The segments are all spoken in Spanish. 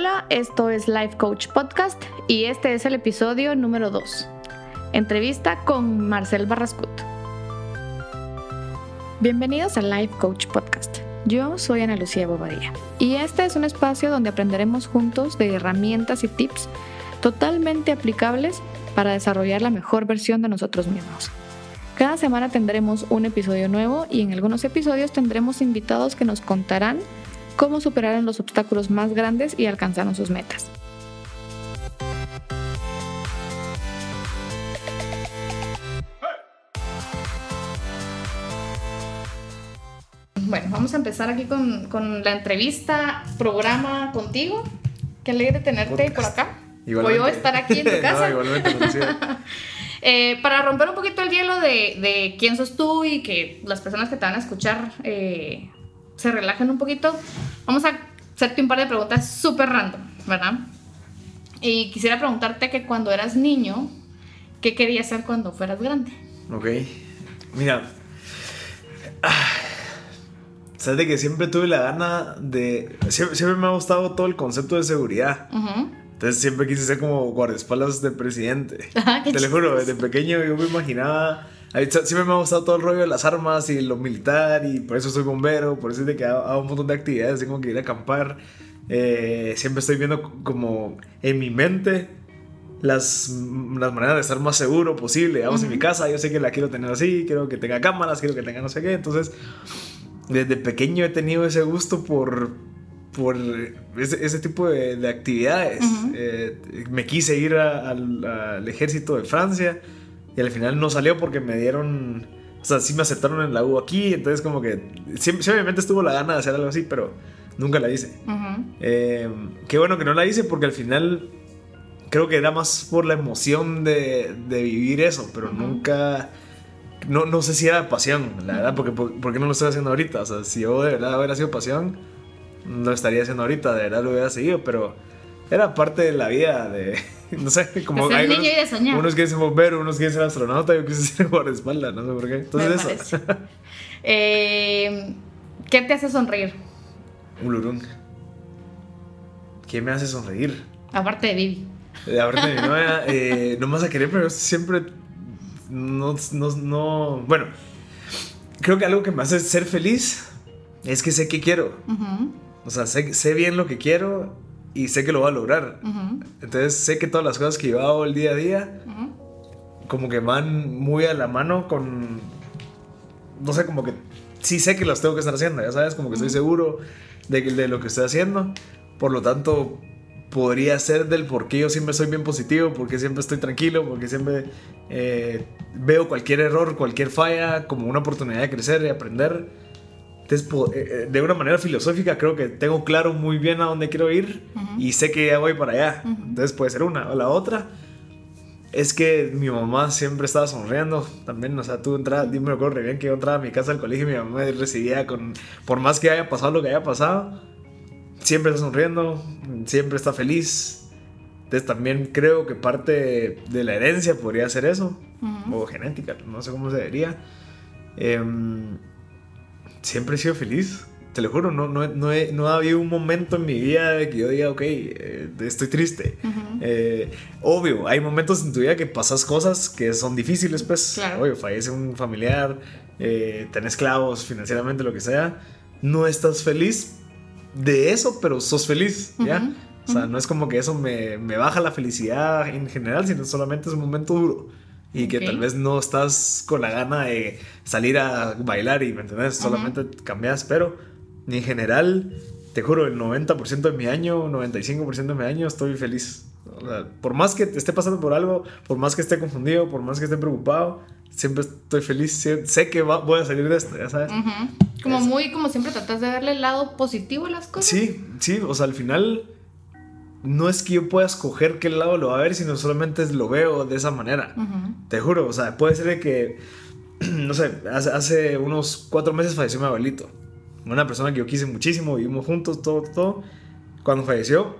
Hola, esto es Life Coach Podcast y este es el episodio número 2. Entrevista con Marcel Barrascut. Bienvenidos a Life Coach Podcast. Yo soy Ana Lucía Bobadilla y este es un espacio donde aprenderemos juntos de herramientas y tips totalmente aplicables para desarrollar la mejor versión de nosotros mismos. Cada semana tendremos un episodio nuevo y en algunos episodios tendremos invitados que nos contarán cómo superaron los obstáculos más grandes y alcanzaron sus metas. Bueno, vamos a empezar aquí con, la entrevista, programa contigo. Qué alegre tenerte por acá. Voy a estar aquí en tu casa. Eh, para romper un poquito el hielo de, quién sos tú y que las personas que te van a escuchar eh, se relajen un poquito, vamos a hacerte un par de preguntas súper random, ¿verdad? Y quisiera preguntarte que cuando eras niño, ¿qué querías ser cuando fueras grande? Ok, mira, sabes de que siempre tuve la gana de, siempre, me ha gustado todo el concepto de seguridad. Entonces siempre quise ser como guardaespaldas de presidente. Ah, Te lo juro, desde pequeño yo me imaginaba Siempre me ha gustado todo el rollo de las armas y lo militar y por eso soy bombero, por eso es de que hago, un montón de actividades, tengo que ir a acampar. Eh, siempre estoy viendo como en mi mente las, las maneras de estar más seguro posible. Vamos, en mi casa yo sé que la quiero tener así, quiero que tenga cámaras, quiero que tenga no sé qué. Entonces, desde pequeño he tenido ese gusto por, por ese, ese tipo de, de actividades. Eh, me quise ir al ejército de Francia y al final no salió porque me dieron. O sea, sí me aceptaron en la U aquí. Entonces, como que. Sí, obviamente estuvo la gana de hacer algo así, pero nunca la hice. Eh, qué bueno que no la hice porque al final. Creo que era más por la emoción de, de vivir eso, pero nunca. No, no, sé si era pasión, la verdad, porque por, qué no lo estoy haciendo ahorita. O sea, si yo de verdad hubiera sido pasión, no lo estaría haciendo ahorita, de verdad lo hubiera seguido, pero era parte de la vida de no sé, como hay niño unos, y de soñar. unos quieren ser bombero, unos quieren ser astronauta, yo quise ser guardaespaldas, no sé por qué. Entonces eso. eh, ¿Qué te hace sonreír? Un lurún. ¿Qué me hace sonreír? Aparte de Vivi. Eh, aparte de mi novia, eh, no más a querer, pero siempre no, no, no, bueno, creo que algo que me hace ser feliz es que sé que quiero. O sea, sé, sé bien lo que quiero y sé que lo va a lograr. Entonces sé que todas las cosas que yo hago el día a día, como que van muy a la mano con, no sé, como que sí sé que las tengo que estar haciendo, ya sabes, como que estoy seguro de, de lo que estoy haciendo. Por lo tanto, podría ser del por qué yo siempre soy bien positivo, porque siempre estoy tranquilo, porque siempre eh, veo cualquier error, cualquier falla como una oportunidad de crecer y aprender entonces, eh, eh, de una manera filosófica, creo que tengo claro muy bien a dónde quiero ir y sé que ya voy para allá. Entonces, puede ser una. O la otra es que mi mamá siempre estaba sonriendo también. O sea, tú entras, dime me acuerdo bien que yo entraba a mi casa al colegio y mi mamá me recibía con. Por más que haya pasado lo que haya pasado, siempre está sonriendo, siempre está feliz. Entonces, también creo que parte de la herencia podría ser eso, o genética, no sé cómo se diría. Eh, siempre he sido feliz. Te lo juro, no, no, no, no ha habido un momento en mi vida de que yo diga, ok, eh, estoy triste. Eh, obvio, hay momentos en tu vida que pasas cosas que son difíciles, pues. Claro. Obvio, fallece un familiar, eh, tenés clavos financieramente, lo que sea. No estás feliz de eso, pero sos feliz, ¿ya? O sea, no es como que eso me, me baja la felicidad en general, sino solamente es un momento duro y que tal vez no estás con la gana de salir a bailar y, ¿me entiendes? Solamente cambias, pero en general, te juro, el 90% de mi año, 95% de mi año estoy feliz. por más que esté pasando por algo, por más que esté confundido, por más que esté preocupado, siempre estoy feliz. Sé que voy a salir de esto, ya sabes. Como muy, como siempre, tratas de darle el lado positivo a las cosas. Sí, sí, o sea, al final no es que yo pueda escoger qué lado lo va a ver, sino solamente lo veo de esa manera. Te juro, o sea, puede ser que, no sé, hace, unos cuatro meses falleció mi abuelito. Una persona que yo quise muchísimo, vivimos juntos, todo, todo. Cuando falleció,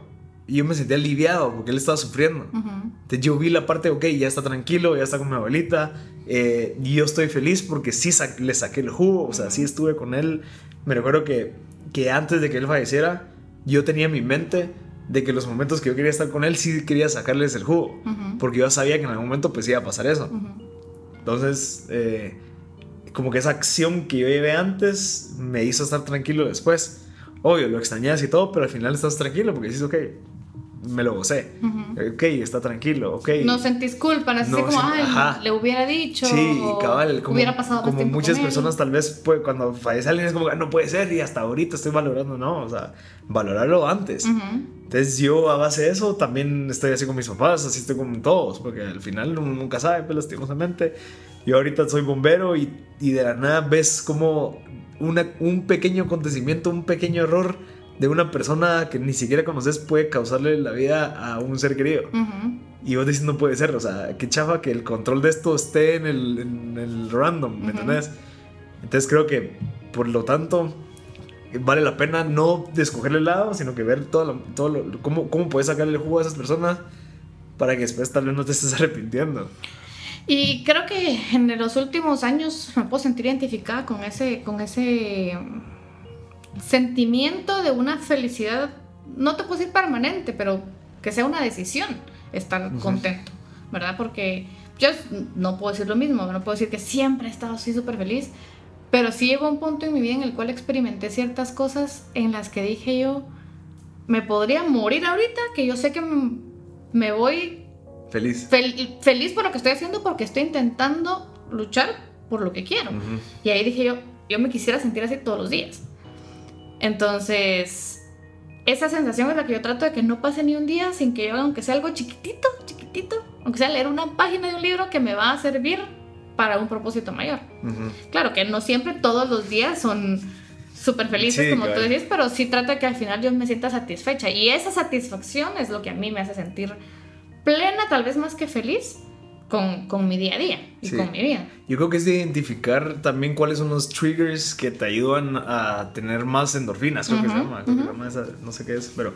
yo me sentí aliviado porque él estaba sufriendo. Entonces yo vi la parte, ok, ya está tranquilo, ya está con mi abuelita. Eh, y yo estoy feliz porque sí le saqué el jugo, o sea, sí estuve con él. Me recuerdo que, que antes de que él falleciera, yo tenía en mi mente de que los momentos que yo quería estar con él sí quería sacarles el jugo, porque yo sabía que en algún momento pues iba a pasar eso. Entonces, eh, como que esa acción que yo llevé antes me hizo estar tranquilo después. Obvio, lo extrañas y todo, pero al final estás tranquilo porque dices, ok, me lo gocé. Ok, está tranquilo, ok. No sentís culpa, no, no como, ay, le hubiera dicho. Sí, cabal, como, hubiera pasado como muchas personas tal vez pues, cuando fallece alguien es como, ah, no puede ser y hasta ahorita estoy valorando, no, o sea, valorarlo antes. Entonces yo a base de eso también estoy así con mis papás, así estoy con todos, porque al final uno nunca sabe, pues lastimosamente. Yo ahorita soy bombero y, y de la nada ves como una, un pequeño acontecimiento, un pequeño error de una persona que ni siquiera conoces puede causarle la vida a un ser querido. Y vos dices, no puede ser, o sea, qué chafa que el control de esto esté en el, en el random, ¿me entendés? Entonces creo que, por lo tanto, vale la pena no de escogerle el lado, sino que ver todo, lo, todo lo, cómo, cómo puedes sacarle el jugo a esas personas para que después tal vez no te estés arrepintiendo. Y creo que en los últimos años me puedo sentir identificada con ese, con ese sentimiento de una felicidad, no te puedo decir permanente, pero que sea una decisión estar contento, ¿verdad? Porque yo no puedo decir lo mismo, no puedo decir que siempre he estado así súper feliz, pero sí llegó un punto en mi vida en el cual experimenté ciertas cosas en las que dije yo, me podría morir ahorita, que yo sé que me voy feliz. feliz por lo que estoy haciendo porque estoy intentando luchar por lo que quiero. Y ahí dije yo, yo me quisiera sentir así todos los días. Entonces, esa sensación es la que yo trato de que no pase ni un día sin que yo haga, aunque sea algo chiquitito, chiquitito, aunque sea leer una página de un libro que me va a servir para un propósito mayor. Claro que no siempre todos los días son súper felices, como tú decís, pero sí trata que al final yo me sienta satisfecha. Y esa satisfacción es lo que a mí me hace sentir plena, tal vez más que feliz, con, con, mi día a día y con mi vida. Yo creo que es de identificar también cuáles son los triggers que te ayudan a tener más endorfinas, creo que se llama, no sé qué es, pero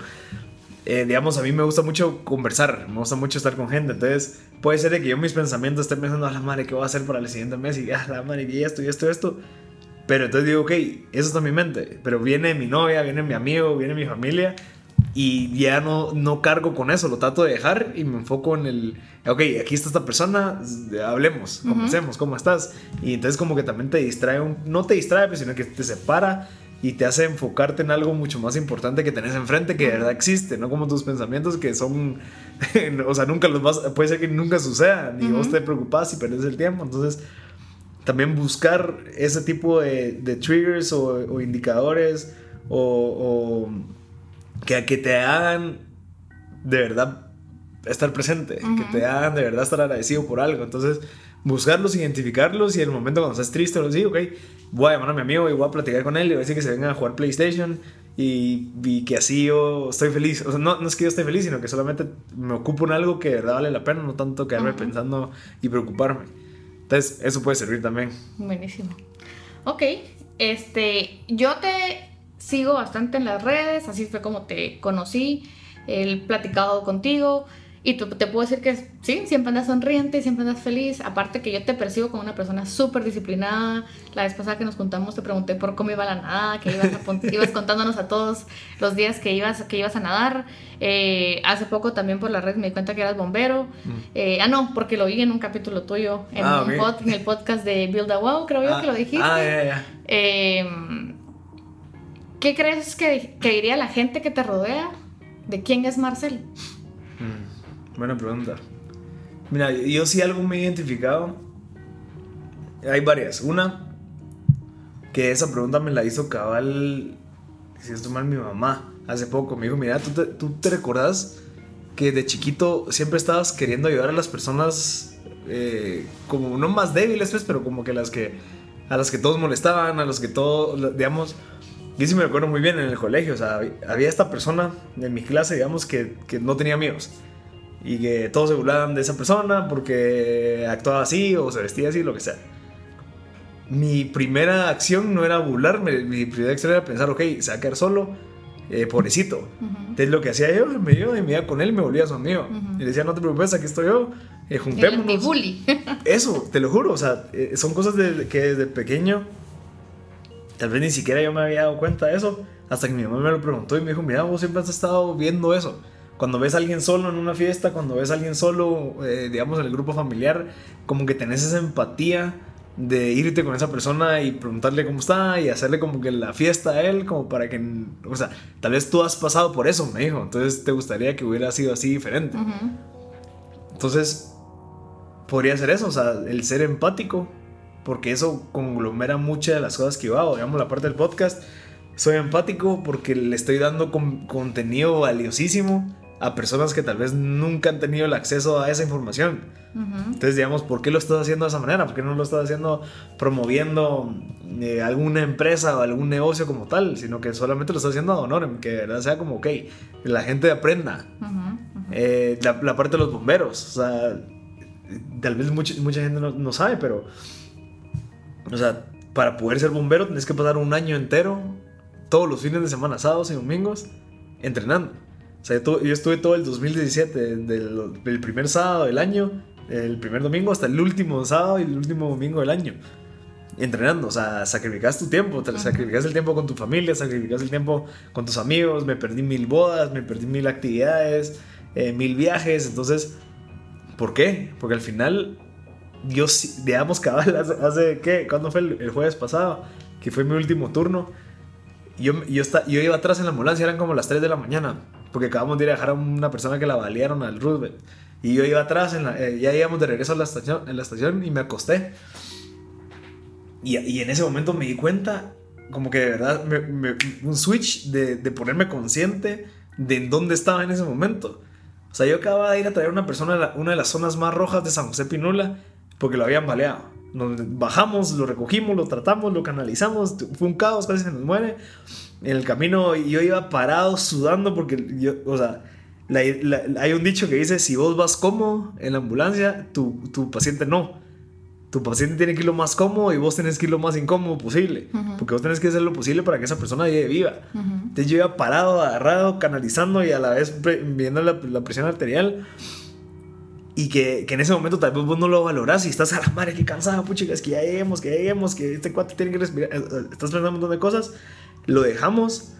eh, digamos, a mí me gusta mucho conversar, me gusta mucho estar con gente, entonces puede ser de que yo mis pensamientos estén pensando, a la madre, ¿qué voy a hacer para el siguiente mes? Y, a la madre, y esto, y esto, y esto. Pero entonces digo, ok, eso está en mi mente, pero viene mi novia, viene mi amigo, viene mi familia y ya no, no cargo con eso, lo trato de dejar y me enfoco en el, ok, aquí está esta persona, hablemos, conversemos, ¿cómo estás? Y entonces como que también te distrae, no te distrae, pues, sino que te separa y te hace enfocarte en algo mucho más importante que tenés enfrente, que de verdad existe, no como tus pensamientos que son, o sea, nunca los vas, puede ser que nunca sucedan y vos te preocupas y perdes el tiempo, entonces también buscar ese tipo de, de triggers o, o indicadores o, o que, que te hagan de verdad estar presente, que te hagan de verdad estar agradecido por algo. Entonces, buscarlos, identificarlos y en el momento cuando estás triste, lo digo, ok, voy a llamar a mi amigo y voy a platicar con él y voy a decir que se venga a jugar PlayStation y, que así yo estoy feliz. O sea, no, no, es que yo esté feliz, sino que solamente me ocupo en algo que de verdad vale la pena, no tanto quedarme pensando y preocuparme. Entonces, eso puede servir también. Buenísimo. Ok, este, yo te sigo bastante en las redes, así fue como te conocí, he platicado contigo y te puedo decir que sí, siempre andas sonriente, siempre andas feliz, aparte que yo te percibo como una persona súper disciplinada, la vez pasada que nos juntamos te pregunté por cómo iba la nada, que ibas, ibas contándonos a todos los días que ibas, que ibas a nadar, eh, hace poco también por la red me di cuenta que eras bombero, mm. eh, ah no, porque lo vi en un capítulo tuyo, en, ah, en el podcast de Build a Wow, creo yo ah, que lo dijiste. Ah, ya, ya. Em, ¿Qué crees que, diría la gente que te rodea? ¿De quién es Marcel? Buena pregunta. Mira, yo sí algo me he identificado. Hay varias. Una, que esa pregunta me la hizo cabal, si esto mal, mi mamá hace poco. Me dijo, mira, ¿tú te, ¿tú te recordás que de chiquito siempre estabas queriendo ayudar a las personas eh, como no más débiles, pues, pero como que las que a las que todos molestaban, a los que todos, digamos, yo sí me recuerdo muy bien en el colegio, o sea, había esta persona en mi clase, digamos, que, que no tenía amigos. Y que todos se burlaban de esa persona porque actuaba así o se vestía así, lo que sea. Mi primera acción no era burlarme, mi primera acción era pensar, ok, se va a quedar solo, eh, pobrecito. Entonces lo que hacía yo, me iba y me iba con él, me volvía su amigo. Y le decía, no te preocupes, aquí estoy yo, eh, juntémonos. Mi bully. Eso, te lo juro, o sea, eh, son cosas de, que desde pequeño Tal vez ni siquiera yo me había dado cuenta de eso Hasta que mi mamá me lo preguntó y me dijo, mira, vos siempre has estado viendo eso. Cuando ves a alguien solo en una fiesta, cuando ves a alguien solo, eh, digamos, en el grupo familiar, como que tenés esa empatía de irte con esa persona y preguntarle cómo está y hacerle como que la fiesta a él, como para que, o sea, tal vez tú has pasado por eso, me dijo, entonces te gustaría que hubiera sido así diferente. Entonces, podría ser eso, o sea, el ser empático, porque eso conglomera muchas de las cosas que yo hago, digamos, la parte del podcast. Soy empático porque le estoy dando contenido valiosísimo a personas que tal vez nunca han tenido el acceso a esa información. Entonces, digamos, ¿por qué lo estás haciendo de esa manera? ¿Por qué no lo estás haciendo promoviendo eh, alguna empresa o algún negocio como tal? Sino que solamente lo estás haciendo a honor, que de verdad sea como, ok, la gente aprenda. Eh, la, parte de los bomberos, o sea, tal vez mucha, mucha gente no, no sabe, pero o sea, para poder ser bombero tienes que pasar un año entero, todos los fines de semana, sábados y domingos, entrenando. O sea, yo, estuve todo el 2017, del, primer sábado del año, el primer domingo hasta el último sábado y el último domingo del año. Entrenando, o sea, sacrificas tu tiempo, sacrificas el tiempo con tu familia, sacrificas el tiempo con tus amigos, me perdí mil bodas, me perdí mil actividades, eh, mil viajes, entonces, ¿por qué? Porque al final yo, digamos, cabal, hace, hace ¿qué? ¿Cuándo fue el, jueves pasado? Que fue mi último turno. Yo, yo, está, yo iba atrás en la ambulancia, eran como las 3 de la mañana, porque acabamos de ir a dejar a una persona que la balearon al Roosevelt. Y yo iba atrás, en eh, ya íbamos de regreso a la estación, en la estación y me acosté. Y, y en ese momento me di cuenta, como que de verdad, un switch de, de ponerme consciente de en dónde estaba en ese momento. O sea, yo acababa de ir a traer a una persona a una de las zonas más rojas de San José Pinula porque lo habían baleado. Nos bajamos, lo recogimos, lo tratamos, lo canalizamos, fue un caos, casi se nos muere. En el camino yo iba parado sudando porque yo, o sea, hay un dicho que dice, si vos vas cómodo en la ambulancia, tu, tu, paciente no. Tu paciente tiene que ir lo más cómodo y vos tenés que ir lo más incómodo posible. Porque vos tenés que hacer lo posible para que esa persona llegue viva. Entonces yo iba parado, agarrado, canalizando y a la vez viendo la, la presión arterial y que, que, en ese momento tal vez vos no lo valorás y estás a la madre, que cansado, pucha, es que ya lleguemos, que lleguemos, que este cuate tiene que respirar, eh, eh, estás pensando un montón de cosas, lo dejamos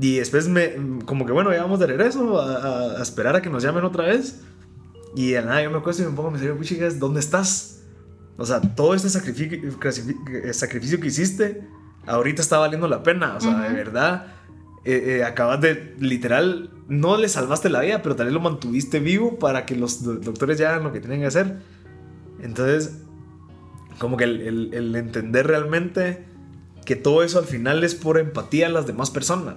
y después me, como que bueno, ya vamos de regreso a, a, esperar a que nos llamen otra vez y a nada, yo me acuesto y me pongo a pensar, pucha, ¿dónde estás? O sea, todo este sacrificio, sacrificio que hiciste, ahorita está valiendo la pena, o sea, de verdad eh, eh, acabas de, literal, no le salvaste la vida, pero tal vez lo mantuviste vivo para que los doctores ya hagan lo que tienen que hacer. Entonces, como que el, entender realmente que todo eso al final es por empatía a las demás personas,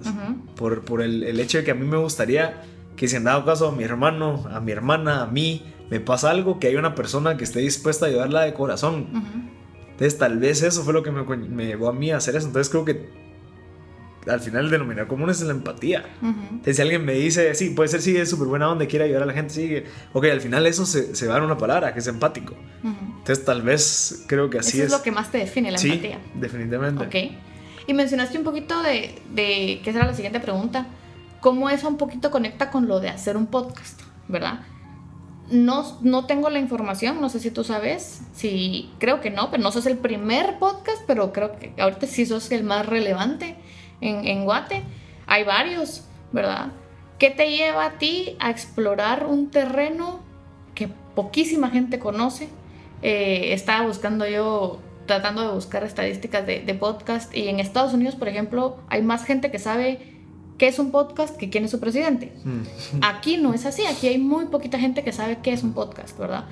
por, por el, hecho de que a mí me gustaría que si en dado caso a mi hermano, a mi hermana, a mí, me pasa algo, que hay una persona que esté dispuesta a ayudarla de corazón. Entonces tal vez eso fue lo que me, me llevó a mí a hacer eso. Entonces creo que al final el denominador común es la empatía. si alguien me dice, sí, puede ser, sí, es súper buena donde quiere ayudar a la gente, sí, ok, al final eso se, se va en una palabra, que es empático. Entonces, tal vez creo que así eso es. es lo que más te define, la sí, definitivamente. Ok. Y mencionaste un poquito de, de, que será la siguiente pregunta, cómo eso un poquito conecta con lo de hacer un podcast, ¿verdad? No, no tengo la información, no sé si tú sabes, si creo que no, pero no sos el primer podcast, pero creo que ahorita sí sos el más relevante en, Guate. Hay varios, ¿verdad? ¿Qué te lleva a ti a explorar un terreno que poquísima gente conoce? Eh, estaba buscando yo, tratando de buscar estadísticas de, podcast y en Estados Unidos, por ejemplo, hay más gente que sabe qué es un podcast que quién es su presidente. Mm. Aquí no es así, aquí hay muy poquita gente que sabe qué es un podcast, ¿verdad?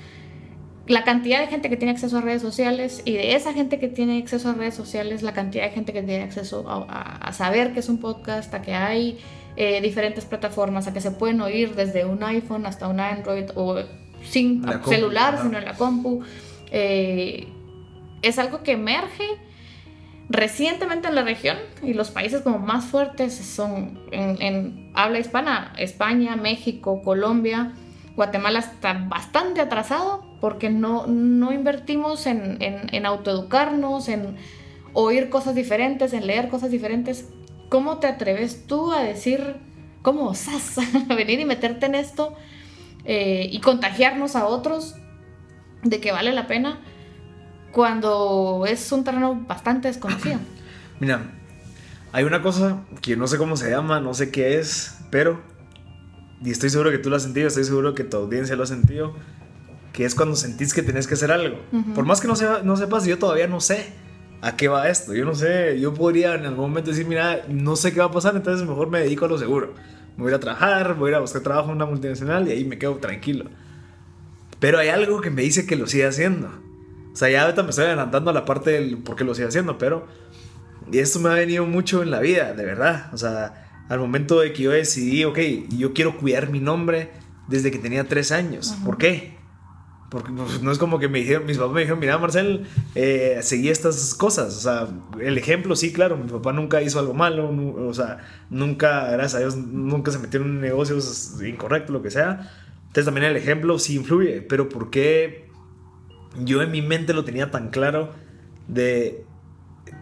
La cantidad de gente que tiene acceso a redes sociales y de esa gente que tiene acceso a redes sociales, la cantidad de gente que tiene acceso a, saber que es un podcast, a que hay eh, diferentes plataformas, a que se pueden oír desde un iPhone hasta un Android o sin celular, sino en la compu, eh, es algo que emerge recientemente en la región y los países como más fuertes son en, en habla hispana, España, México, Colombia, Guatemala está bastante atrasado porque no, no invertimos en, en, autoeducarnos, en oír cosas diferentes, en leer cosas diferentes. ¿Cómo te atreves tú a decir, cómo osas venir y meterte en esto eh, y contagiarnos a otros de que vale la pena cuando es un terreno bastante desconocido? Mira, Hay una cosa que no sé cómo se llama, no sé qué es, pero, y estoy seguro que tú lo has sentido, estoy seguro que tu audiencia lo ha sentido, que es cuando sentís que tenés que hacer algo. Por más que no, no sepas, yo todavía no sé a qué va esto. Yo no sé, yo podría en algún momento decir, mira, no sé qué va a pasar, entonces mejor me dedico a lo seguro. Me voy a, ir a trabajar, voy a ir a buscar trabajo en una multinacional y ahí me quedo tranquilo. Pero hay algo que me dice que lo sigue haciendo. O sea, ya ahorita me estoy adelantando a la parte del por qué lo sigue haciendo, pero y esto me ha venido mucho en la vida, de verdad. O sea, al momento de que yo decidí, ok, yo quiero cuidar mi nombre desde que tenía tres años. ¿Por qué? Porque pues, no es como que me dijeron, mis papás me dijeron, mira Marcel, eh, seguí estas cosas. O sea, el ejemplo, sí, claro, mi papá nunca hizo algo malo, o sea, nunca, gracias a Dios, nunca se metió en negocios incorrectos, lo que sea. Entonces también el ejemplo sí influye, pero ¿por qué yo en mi mente lo tenía tan claro de,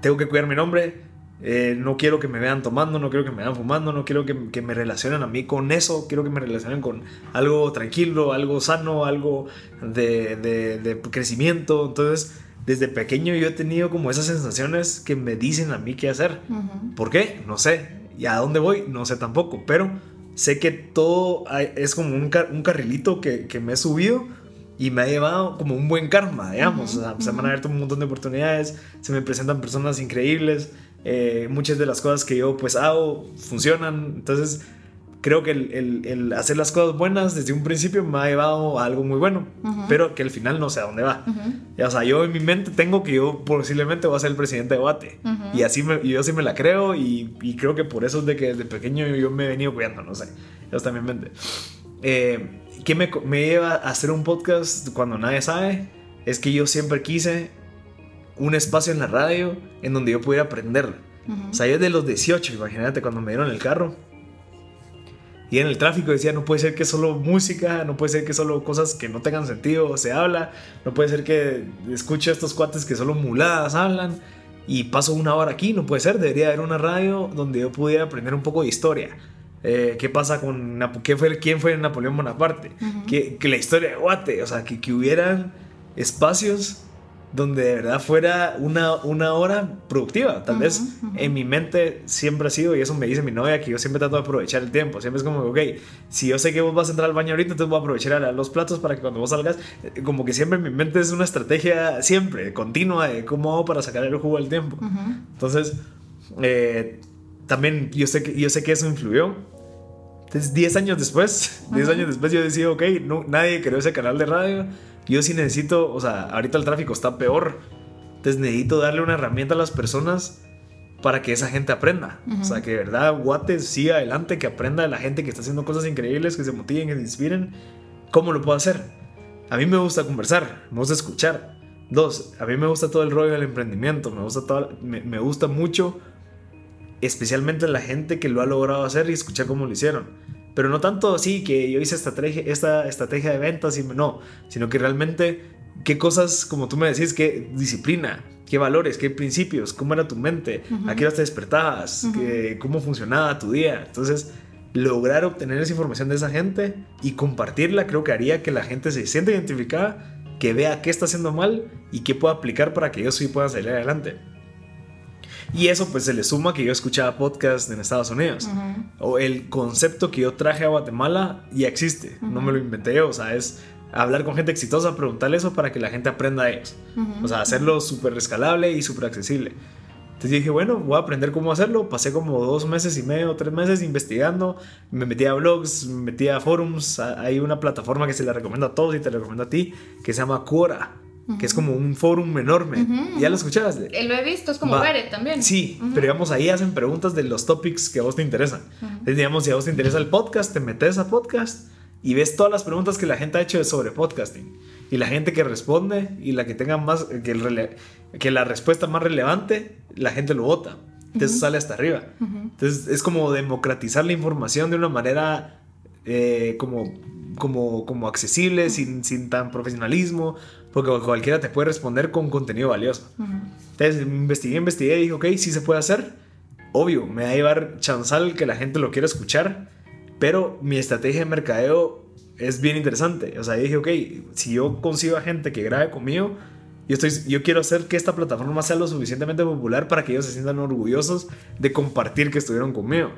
tengo que cuidar mi nombre, eh, no quiero que me vean tomando, no quiero que me vean fumando, no quiero que, que, me relacionen a mí con eso, quiero que me relacionen con algo tranquilo, algo sano, algo de, de, de, crecimiento. Entonces, desde pequeño yo he tenido como esas sensaciones que me dicen a mí qué hacer. ¿Por qué? No sé. ¿Y a dónde voy? No sé tampoco. Pero sé que todo es como un, un carrilito que, que me he subido y me ha llevado como un buen karma, digamos. o sea, se me han abierto un montón de oportunidades, se me presentan personas increíbles. Eh, muchas de las cosas que yo pues hago funcionan. Entonces creo que el, el, hacer las cosas buenas desde un principio me ha llevado a algo muy bueno, pero que al final no sé a dónde va. O sea, yo en mi mente tengo que yo posiblemente voy a ser el presidente de Guate. Y así me, yo sí me la creo y, y, creo que por eso es de que desde pequeño yo me he venido cuidando, no sé. Eso está en mi mente. Eh, ¿Qué me, me lleva a hacer un podcast cuando nadie sabe? Es que yo siempre quise un espacio en la radio en donde yo pudiera aprender. O sea, yo de los 18, imagínate cuando me dieron el carro. Y en el tráfico decía, no puede ser que solo música, no puede ser que solo cosas que no tengan sentido se habla, no puede ser que escuche a estos cuates que solo muladas hablan y paso una hora aquí, no puede ser, debería haber una radio donde yo pudiera aprender un poco de historia. Eh, qué pasa con ¿Qué fue, quién fue Napoleón Bonaparte, que, la historia de Guate, o sea, que, que hubieran espacios donde de verdad fuera una, una hora productiva. Tal vez en mi mente siempre ha sido, y eso me dice mi novia, que yo siempre trato de aprovechar el tiempo. Siempre es como, ok, si yo sé que vos vas a entrar al baño ahorita, entonces voy a aprovechar a los platos para que cuando vos salgas, eh, como que siempre en mi mente es una estrategia siempre, continua, de cómo hago para sacar el jugo del tiempo. Entonces, eh, también yo sé, que, yo sé que eso influyó. Entonces, 10 años después, 10 años después yo decía, ok, no, nadie creó ese canal de radio yo sí necesito, o sea, ahorita el tráfico está peor. Entonces necesito darle una herramienta a las personas para que esa gente aprenda. O sea, que de verdad Guate siga adelante, que aprenda de la gente que está haciendo cosas increíbles, que se motiven, que se inspiren. ¿Cómo lo puedo hacer? A mí me gusta conversar, me gusta escuchar. Dos, a mí me gusta todo el rollo del emprendimiento, me gusta, todo, me, me gusta mucho, especialmente la gente que lo ha logrado hacer y escuchar cómo lo hicieron. Pero no tanto así que yo hice esta estrategia, esta estrategia de ventas y no, sino que realmente qué cosas, como tú me decís, qué disciplina, qué valores, qué principios, cómo era tu mente, a qué hora te despertabas, cómo funcionaba tu día. Entonces, lograr obtener esa información de esa gente y compartirla creo que haría que la gente se sienta identificada, que vea qué está haciendo mal y qué pueda aplicar para que ellos sí puedan salir adelante. Y eso pues se le suma que yo escuchaba podcast en Estados Unidos. O el concepto que yo traje a Guatemala ya existe, no me lo inventé yo, o sea, es hablar con gente exitosa, preguntarle eso para que la gente aprenda a ellos. O sea, hacerlo súper escalable y súper accesible. Entonces dije, bueno, voy a aprender cómo hacerlo. Pasé como dos meses y medio, tres meses investigando. Me metí a blogs, me metí a forums. Hay una plataforma que se la recomiendo a todos y te la recomiendo a ti, que se llama Quora que es como un fórum enorme. ¿Ya lo escuchabas? Eh, lo he visto, es como Reddit también. Sí, pero digamos ahí hacen preguntas de los topics que a vos te interesan. Entonces, digamos, si a vos te interesa el podcast, te metes a podcast y ves todas las preguntas que la gente ha hecho sobre podcasting. Y la gente que responde y la que tenga más, que, el que la respuesta más relevante, la gente lo vota. Entonces sale hasta arriba. Entonces es como democratizar la información de una manera eh, como, como, como accesible, sin, sin tan profesionalismo, porque cualquiera te puede responder con contenido valioso. Entonces investigué, investigué y dije, ok, sí se puede hacer. Obvio, me va a llevar chanzal que la gente lo quiera escuchar, pero mi estrategia de mercadeo es bien interesante. O sea, dije, ok, si yo consigo a gente que grabe conmigo, Yo, estoy, yo quiero hacer que esta plataforma sea lo suficientemente popular para que ellos se sientan orgullosos de compartir que estuvieron conmigo.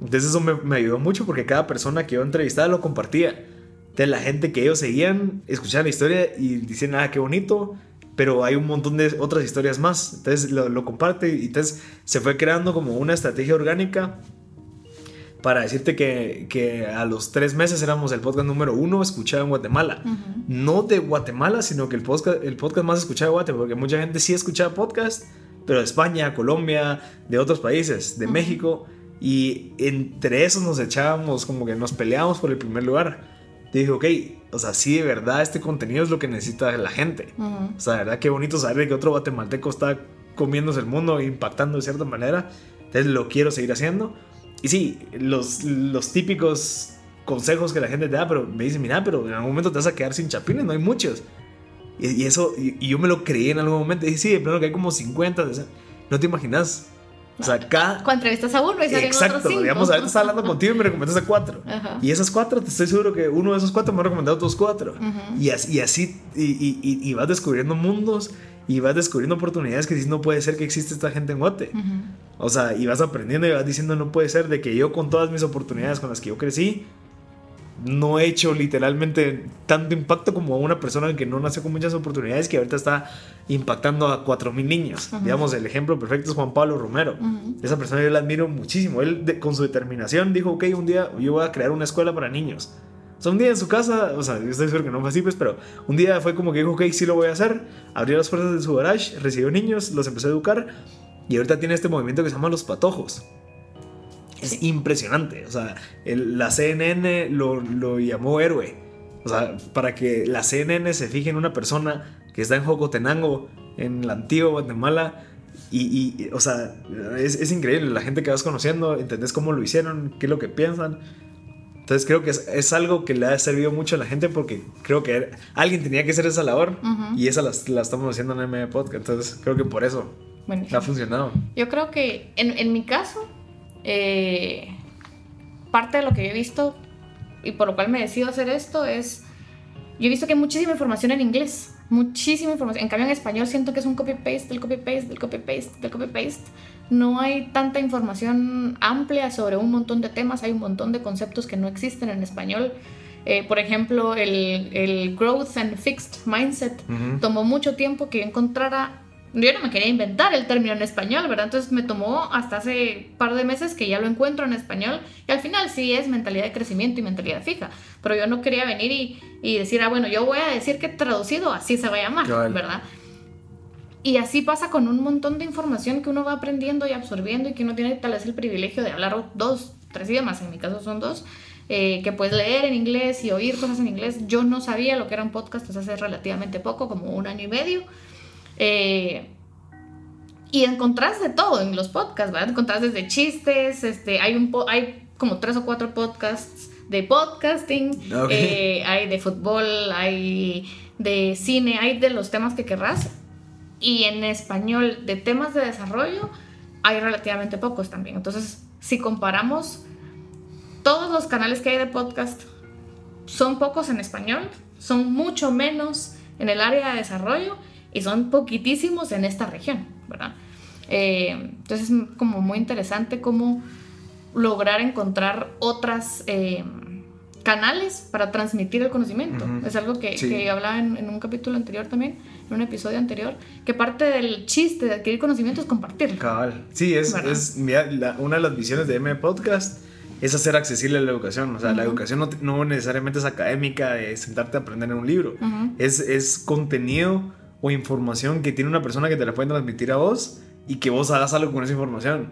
Entonces eso me, me, ayudó mucho porque cada persona que yo entrevistaba lo compartía. Entonces la gente que ellos seguían, escuchaban la historia y decían, ah, qué bonito, pero hay un montón de otras historias más. Entonces lo, lo comparte y entonces se fue creando como una estrategia orgánica para decirte que, que, a los tres meses éramos el podcast número uno escuchado en Guatemala. No de Guatemala, sino que el podcast, el podcast más escuchado de Guatemala, porque mucha gente sí escuchaba podcast, pero de España, Colombia, de otros países, de México, y entre esos nos echábamos, como que nos peleábamos por el primer lugar. Dije, ok, o sea, sí, de verdad, este contenido es lo que necesita la gente. O sea, de verdad, qué bonito saber que otro guatemalteco está comiéndose el mundo, e impactando de cierta manera. Entonces lo quiero seguir haciendo y sí, los, los típicos consejos que la gente te da, pero me dice, mira, pero en algún momento te vas a quedar sin chapines, no hay muchos. Y, eso, y, yo me lo creí en algún momento. Y dije, sí, pero que hay como 50. No te imaginas. O sea, acá. Cuando entrevistas a uno y salen Exacto, otros cinco. digamos, ahorita hablando contigo y me recomendaste cuatro. Y esas cuatro, te estoy seguro que uno de esos cuatro me ha recomendado otros cuatro. y, así, y así, y, y, vas descubriendo mundos y vas descubriendo oportunidades que dices, no puede ser que existe esta gente en Guate. O sea, y vas aprendiendo y vas diciendo, no puede ser de que yo con todas mis oportunidades con las que yo crecí, no he hecho literalmente tanto impacto como una persona que no nació con muchas oportunidades que ahorita está impactando a 4.000 niños. Digamos, el ejemplo perfecto es Juan Pablo Romero. Esa persona yo la admiro muchísimo. Él con su determinación dijo, ok, un día yo voy a crear una escuela para niños. O sea, un día en su casa, o sea, yo estoy seguro que no fue así, pues, pero un día fue como que dijo, ok, sí lo voy a hacer. Abrió las puertas de su garage, recibió niños, los empezó a educar y ahorita tiene este movimiento que se llama Los Patojos. Es impresionante. O sea, la CNN lo, lo, llamó héroe. O sea, para que la CNN se fije en una persona que está en Jocotenango, en la antigua Guatemala. Y, y o sea, es, es, increíble. La gente que vas conociendo, entendés cómo lo hicieron, qué es lo que piensan. Entonces creo que es, es, algo que le ha servido mucho a la gente porque creo que alguien tenía que hacer esa labor y esa la, la, estamos haciendo en M Podcast. Entonces creo que por eso ha funcionado. Yo creo que en, en mi caso, eh, parte de lo que yo he visto y por lo cual me decido hacer esto es, yo he visto que hay muchísima información en inglés, muchísima información. En cambio en español siento que es un copy-paste, del copy-paste, del copy-paste, del copy-paste no hay tanta información amplia sobre un montón de temas, hay un montón de conceptos que no existen en español. Eh, por ejemplo, el, el, Growth and Fixed Mindset tomó mucho tiempo que yo encontrara. Yo no me quería inventar el término en español, ¿verdad? Entonces me tomó hasta hace par de meses que ya lo encuentro en español. Y al final sí es mentalidad de crecimiento y mentalidad fija. Pero yo no quería venir y, y decir, ah, bueno, yo voy a decir que traducido así se va a llamar, ¿verdad? Y así pasa con un montón de información que uno va aprendiendo y absorbiendo y que uno tiene tal vez el privilegio de hablar dos, tres idiomas, en mi caso son dos, eh, que puedes leer en inglés y oír cosas en inglés. Yo no sabía lo que era un podcast hasta hace relativamente poco, como un año y medio. Eh, y encontrás de todo en los podcasts, ¿verdad? Encontrás desde chistes, este, hay, un hay como tres o cuatro podcasts de podcasting, eh, hay de fútbol, hay de cine, hay de los temas que querrás y en español de temas de desarrollo hay relativamente pocos también. Entonces, si comparamos todos los canales que hay de podcast, son pocos en español, son mucho menos en el área de desarrollo y son poquitísimos en esta región, ¿verdad? Eh, entonces es como muy interesante cómo lograr encontrar otras eh, canales para transmitir el conocimiento. Es algo que, que hablaba en, un capítulo anterior también, en un episodio anterior, que parte del chiste de adquirir conocimiento es compartirlo. Cabal. Sí, es, es una de las visiones de M Podcast es hacer accesible la educación. O sea, la educación no, no, necesariamente es académica, de sentarte a aprender en un libro. es, es contenido o información que tiene una persona que te la puede transmitir a vos y que vos hagas algo con esa información.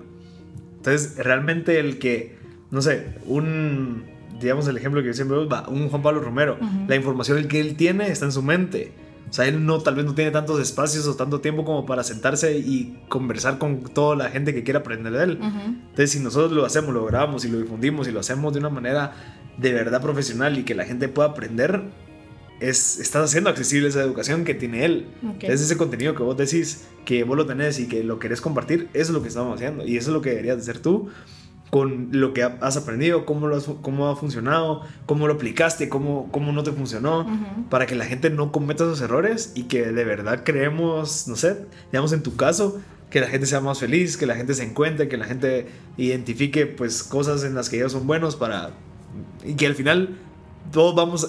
Entonces, realmente el que, no sé, un digamos el ejemplo que yo siempre veo, un Juan Pablo Romero, la información que él tiene está en su mente. O sea, él no, tal vez no tiene tantos espacios o tanto tiempo como para sentarse y conversar con toda la gente que quiera aprender de él. Entonces, si nosotros lo hacemos, lo grabamos y lo difundimos y lo hacemos de una manera de verdad profesional y que la gente pueda aprender, es, estás haciendo accesible esa educación que tiene él. Es ese contenido que vos decís que vos lo tenés y que lo querés compartir, eso es lo que estamos haciendo. Y eso es lo que deberías hacer tú con lo que has aprendido, cómo, lo cómo ha funcionado, cómo lo aplicaste, cómo, cómo no te funcionó, para que la gente no cometa esos errores y que de verdad creemos, no sé, digamos en tu caso, que la gente sea más feliz, que la gente se encuentre, que la gente identifique pues cosas en las que ellos son buenos para y que al final todos vamos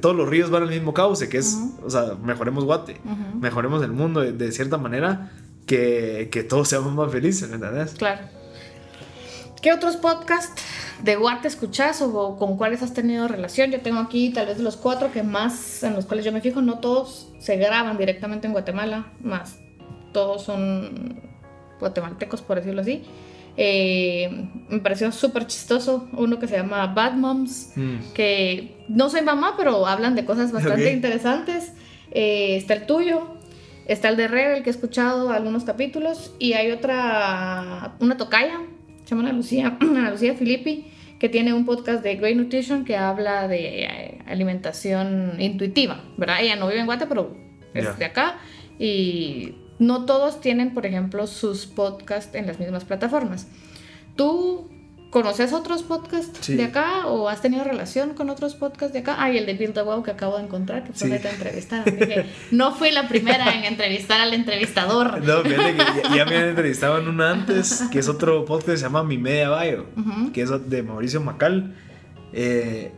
todos los ríos van al mismo cauce, que es, o sea, mejoremos Guate, mejoremos el mundo de, cierta manera que, que todos seamos más felices, ¿me entiendes? Claro. ¿Qué otros podcasts de Guate escuchas o con cuáles has tenido relación? Yo tengo aquí tal vez los cuatro que más en los cuales yo me fijo, no todos se graban directamente en Guatemala, más todos son guatemaltecos, por decirlo así. Eh, me pareció súper chistoso uno que se llama Bad Moms, mm. que no soy mamá, pero hablan de cosas bastante interesantes. Eh, está el tuyo, está el de Rebel, que he escuchado algunos capítulos, y hay otra, una tocaya, se llama Ana Lucía, Ana Lucía Filippi, que tiene un podcast de Great Nutrition que habla de eh, alimentación intuitiva, ¿verdad? Ella no vive en Guate, pero es de acá, y no todos tienen, por ejemplo, sus podcasts en las mismas plataformas. ¿Tú conoces otros podcasts de acá o has tenido relación con otros podcasts de acá? Ah, y el de Build the Wow que acabo de encontrar, que fue sí. te entrevistaron. no fui la primera en entrevistar al entrevistador. No, fíjate que ya, me han entrevistado en una antes, que es otro podcast que se llama Mi Media Bio, que es de Mauricio Macal. Eh,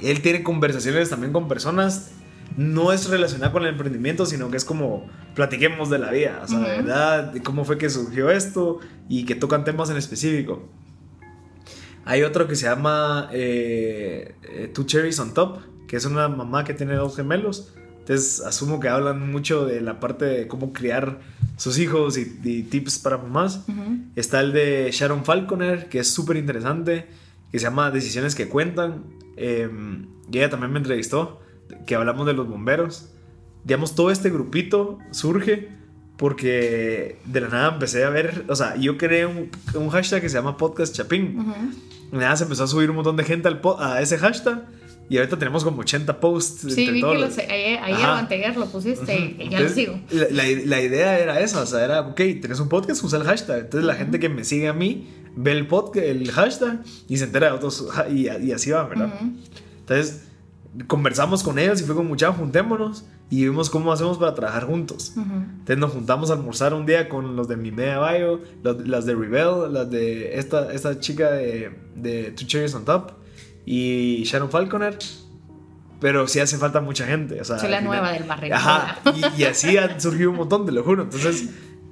él tiene conversaciones también con personas no es relacionada con el emprendimiento, sino que es como platiquemos de la vida, o sea, de verdad, de cómo fue que surgió esto y que tocan temas en específico. Hay otro que se llama eh, eh, Two Cherries on Top, que es una mamá que tiene dos gemelos. Entonces asumo que hablan mucho de la parte de cómo criar sus hijos y, tips para mamás. Está el de Sharon Falconer, que es súper interesante, que se llama Decisiones que Cuentan. Em, y ella también me entrevistó que hablamos de los bomberos, digamos, todo este grupito surge porque de la nada empecé a ver, o sea, yo creé un, un hashtag que se llama Podcast Chapín. nada se empezó a subir un montón de gente al a ese hashtag. Y ahorita tenemos como 80 posts. Sí, vi que los, ayer, ayer lo pusiste y ya lo sigo. La, la, idea era esa, o sea, era, ok, tenés un podcast, usa el hashtag. Entonces la gente que me sigue a mí ve el podcast, el hashtag y se entera de otros, y, y así va, ¿verdad? Entonces, conversamos con ellos y fue como, muchachos, juntémonos y vimos cómo hacemos para trabajar juntos. Entonces nos juntamos a almorzar un día con los de mi media bio, las de Rebel, las de esta, esta chica de, de Two Cherries on Top y Sharon Falconer. Pero sí hace falta mucha gente. O sea, Soy la nueva del barrio. Ajá. Y, así han surgido un montón, te lo juro. Entonces,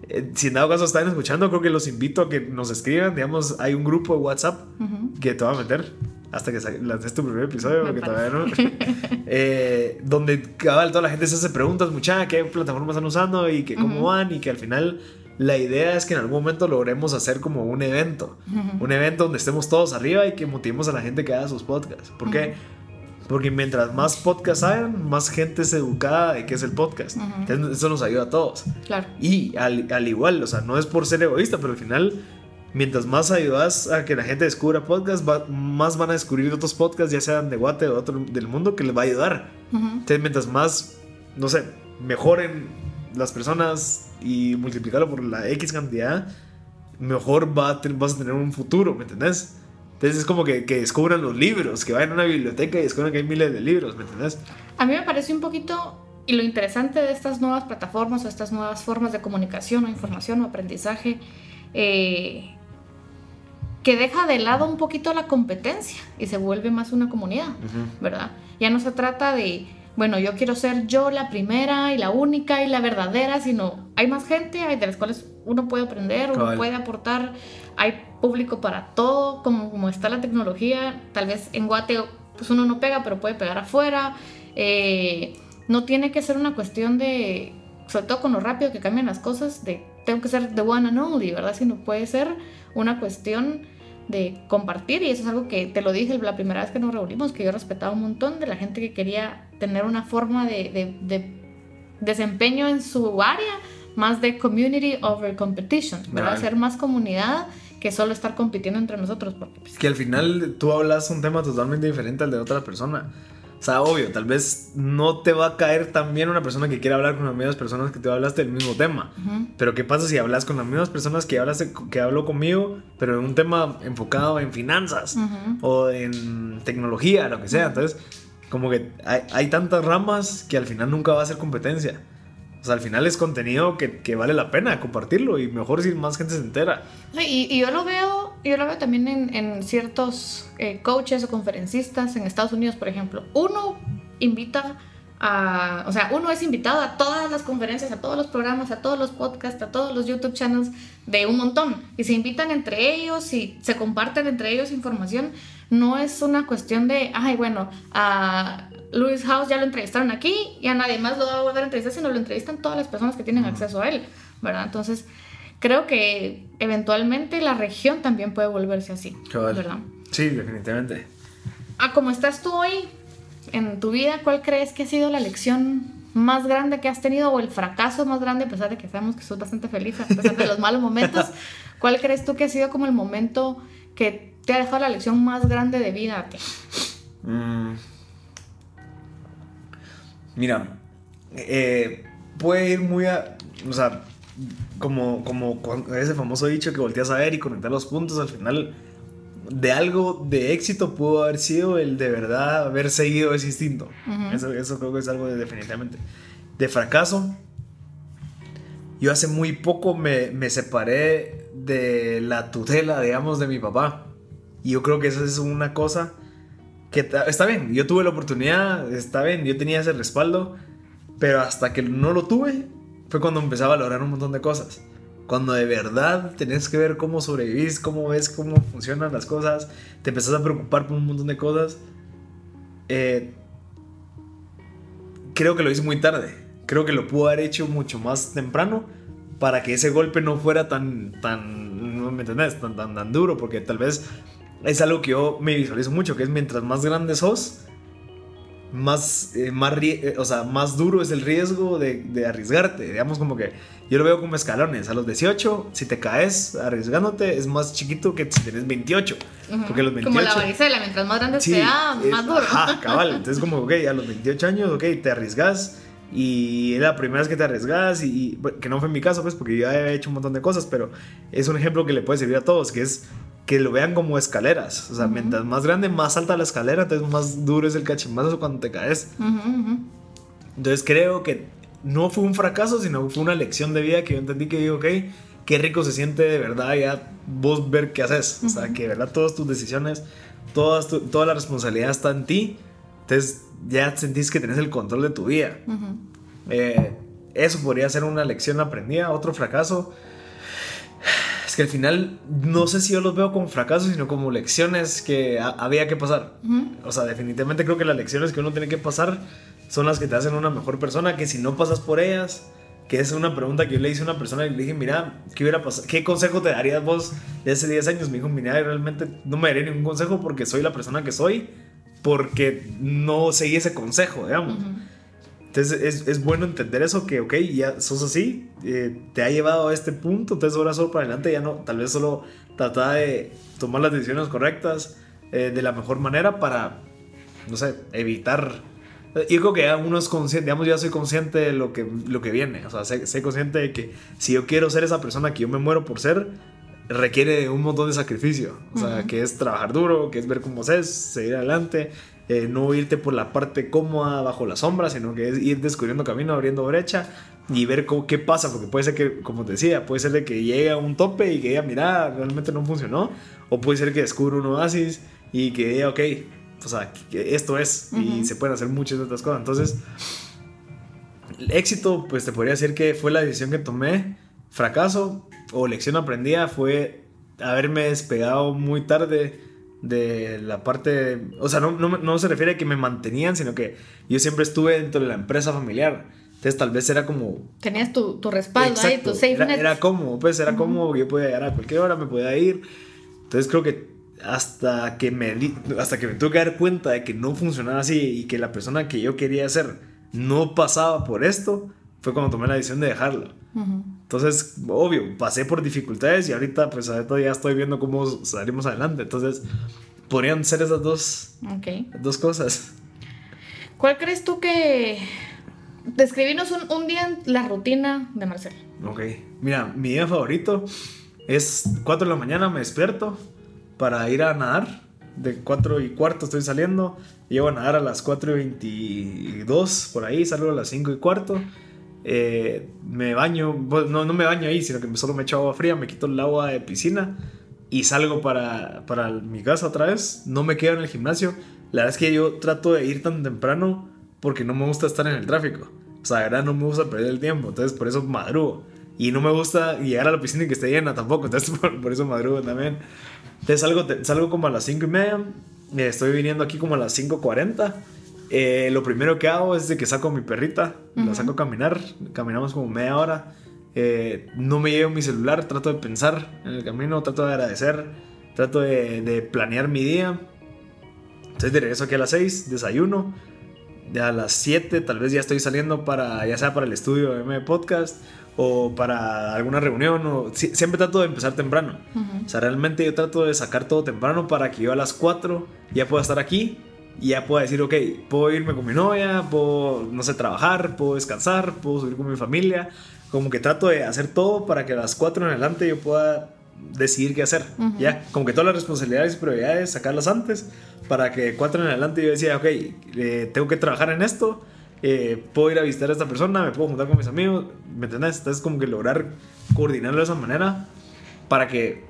eh, si en dado caso están escuchando, creo que los invito a que nos escriban. Digamos, hay un grupo de WhatsApp que te va a meter hasta que lances tu primer episodio, porque todavía no. eh, donde cabal, toda la gente se hace preguntas, mucha, qué plataformas están usando y que cómo van, y que al final la idea es que en algún momento logremos hacer como un evento. Un evento donde estemos todos arriba y que motivemos a la gente que haga sus podcasts. ¿Por qué? Porque mientras más podcasts hagan, más gente es educada de qué es el podcast. Entonces, eso nos ayuda a todos. Claro. Y al, al, igual, o sea, no es por ser egoísta, pero al final mientras más ayudas a que la gente descubra podcasts, más van a descubrir otros podcasts, ya sean de Guate o otro del mundo, que les va a ayudar. Entonces, mientras más, no sé, mejoren las personas y multiplicarlo por la X cantidad, mejor va a vas a tener un futuro, ¿me entendés? Entonces es como que, que, descubran los libros, que vayan a una biblioteca y descubran que hay miles de libros, ¿me entendés? A mí me parece un poquito, y lo interesante de estas nuevas plataformas o estas nuevas formas de comunicación o información o aprendizaje, eh, que deja de lado un poquito la competencia y se vuelve más una comunidad, ¿verdad? Ya no se trata de, bueno, yo quiero ser yo la primera y la única y la verdadera, sino hay más gente, hay de las cuales uno puede aprender, uno puede aportar, hay público para todo, como, como está la tecnología, tal vez en Guate pues uno no pega, pero puede pegar afuera, eh, no tiene que ser una cuestión de, sobre todo con lo rápido que cambian las cosas, de tengo que ser the one and only, ¿verdad? Sino puede ser una cuestión de compartir y eso es algo que te lo dije la primera vez que nos reunimos, que yo respetaba un montón de la gente que quería tener una forma de, desempeño en su área más de community over competition, ¿verdad? Ser más comunidad que solo estar compitiendo entre nosotros. Porque, pues, que al final tú hablas un tema totalmente diferente al de otra persona. O sea, obvio, tal vez no te va a caer tan bien una persona que quiera hablar con las mismas personas que tú hablaste del mismo tema. Pero ¿qué pasa si hablas con las mismas personas que, hablas que habló conmigo, pero en un tema enfocado en finanzas o en tecnología, lo que sea? Entonces, como que hay, hay tantas ramas que al final nunca va a ser competencia. O sea, al final es contenido que, que, vale la pena compartirlo y mejor si más gente se entera. y, y, yo lo veo, yo lo veo también en, en ciertos eh, coaches o conferencistas en Estados Unidos, por ejemplo. Uno invita a, o sea, uno es invitado a todas las conferencias, a todos los programas, a todos los podcasts, a todos los YouTube channels de un montón. Y se invitan entre ellos y se comparten entre ellos información. No es una cuestión de, ay, bueno, a Luis House ya lo entrevistaron aquí y a nadie más lo va a volver a entrevistar, sino lo entrevistan todas las personas que tienen acceso a él, ¿verdad? Entonces, creo que eventualmente la región también puede volverse así, ¿verdad? Sí, definitivamente. Ah, como estás tú hoy en tu vida, ¿cuál crees que ha sido la lección más grande que has tenido o el fracaso más grande, a pesar de que sabemos que sos bastante feliz, a pesar de los malos momentos? ¿Cuál crees tú que ha sido como el momento que te ha dejado la lección más grande de vida a ti? Mm. Mira, eh, puede ir muy a. O sea, como, como ese famoso dicho que volteas a ver y conectar los puntos, al final de algo de éxito pudo haber sido el de verdad haber seguido ese instinto. eso, eso, creo que es algo de, definitivamente. De fracaso, yo hace muy poco me, me, separé de la tutela, digamos, de mi papá. Y yo creo que eso es una cosa que está bien, yo tuve la oportunidad, está bien, yo tenía ese respaldo, pero hasta que no lo tuve fue cuando empecé a valorar un montón de cosas. Cuando de verdad tenés que ver cómo sobrevivís, cómo ves cómo funcionan las cosas, te empezás a preocupar por un montón de cosas. Eh, creo que lo hice muy tarde. Creo que lo pudo haber hecho mucho más temprano para que ese golpe no fuera tan, tan, me entendés, tan, tan, tan duro, porque tal vez es algo que yo me visualizo mucho, que es mientras más grande sos, más, eh, más, eh, o sea, más duro es el riesgo de, de, arriesgarte. Digamos como que yo lo veo como escalones. A los 18, si te caes arriesgándote, es más chiquito que si tienes 28. Porque los 28... Como la varicela, mientras más grande sea, más duro. Ajá, cabal. Entonces como, ok, a los 28 años, ok, te arriesgas. Y es la primera vez que te arriesgas y, que no fue en mi caso, pues, porque yo ya he hecho un montón de cosas, pero es un ejemplo que le puede servir a todos, que es que lo vean como escaleras. O sea, mientras más grande, más alta la escalera, entonces más duro es el cachimazo cuando te caes. entonces creo que no fue un fracaso, sino fue una lección de vida que yo entendí que digo, ok, qué rico se siente de verdad ya vos ver qué haces. O sea, que de verdad todas tus decisiones, todas toda la responsabilidad está en ti. Entonces ya sentís que tenés el control de tu vida. Eh, eso podría ser una lección aprendida, otro fracaso que al final no sé si yo los veo como fracasos, sino como lecciones que había que pasar. O sea, definitivamente creo que las lecciones que uno tiene que pasar son las que te hacen una mejor persona, que si no pasas por ellas, que es una pregunta que yo le hice a una persona y le dije, mira, ¿qué, hubiera? ¿qué consejo te darías vos de hace 10 años? Me dijo, mira, realmente no me daría ningún consejo porque soy la persona que soy, porque no seguí ese consejo, digamos. Entonces es, es, bueno entender eso, que ok, ya sos así, eh, te ha llevado a este punto, entonces ahora solo para adelante ya no, tal vez solo trata de tomar las decisiones correctas eh, de la mejor manera para, no sé, evitar... Yo creo que ya uno es consciente, digamos, ya soy consciente de lo que, lo que viene, o sea, sé, sé consciente de que si yo quiero ser esa persona que yo me muero por ser, requiere un montón de sacrificio, o sea, que es trabajar duro, que es ver cómo es, seguir adelante, eh, no irte por la parte cómoda bajo la sombra, sino que es ir descubriendo camino, abriendo brecha y ver cómo, qué pasa, porque puede ser que, como te decía, puede ser de que llegue a un tope y que diga, mira, realmente no funcionó, o puede ser que descubra un oasis y que diga, ok, o sea, que esto es, y se pueden hacer muchas otras cosas. Entonces, el éxito, pues te podría decir que fue la decisión que tomé, fracaso o lección aprendida fue haberme despegado muy tarde de la parte, o sea, no, no, no, se refiere a que me mantenían, sino que yo siempre estuve dentro de la empresa familiar. Entonces tal vez era como... Tenías tu, tu respaldo ahí, tu safe era, Era como, pues era como yo podía llegar a cualquier hora, me podía ir. Entonces creo que hasta que me hasta que me tuve que dar cuenta de que no funcionaba así y que la persona que yo quería ser no pasaba por esto, fue cuando tomé la decisión de dejarlo. Entonces, obvio, pasé por dificultades y ahorita pues ahorita ya estoy viendo cómo salimos adelante. Entonces, podrían ser esas dos, dos cosas. ¿Cuál crees tú que... Describirnos un, un día la rutina de Marcel. Ok, mira, mi día favorito es 4 de la mañana, me despierto para ir a nadar. De 4 y cuarto estoy saliendo. Llego a nadar a las 4 y 22, por ahí, salgo a las 5 y cuarto. Eh, me baño, no, no me baño ahí, sino que solo me echo agua fría, me quito el agua de piscina y salgo para, para mi casa otra vez. No me quedo en el gimnasio. La verdad es que yo trato de ir tan temprano porque no me gusta estar en el tráfico. O sea, verdad no me gusta perder el tiempo. Entonces por eso madrugo. Y no me gusta llegar a la piscina y que esté llena tampoco. Entonces por, por eso madrugo también. Entonces salgo, salgo como a las 5 y media. eh, Estoy viniendo aquí como a las 5.40. Eh, lo primero que hago es de que saco a mi perrita. La saco a caminar. Caminamos como media hora. Eh, no me llevo mi celular. Trato de pensar en el camino. Trato de agradecer. Trato de, de planear mi día. Entonces de regreso aquí a las 6. Desayuno ya a las 7 tal vez ya estoy saliendo para, ya sea para el estudio de M Podcast o para alguna reunión, o si- siempre trato de empezar temprano. O sea, realmente yo trato de sacar todo temprano para que yo a las 4 ya pueda estar aquí y ya pueda decir, ok, puedo irme con mi novia, puedo, no sé, trabajar, puedo descansar, puedo subir con mi familia. Como que trato de hacer todo para que a las 4 en adelante yo pueda decidir qué hacer. Ya, como que todas las responsabilidades y prioridades sacarlas antes para que 4 en adelante yo decía, ok, eh, tengo que trabajar en esto. eh, puedo ir a visitar a esta persona, me puedo juntar con mis amigos, ¿me entiendes? Entonces como que lograr coordinarlo de esa manera para que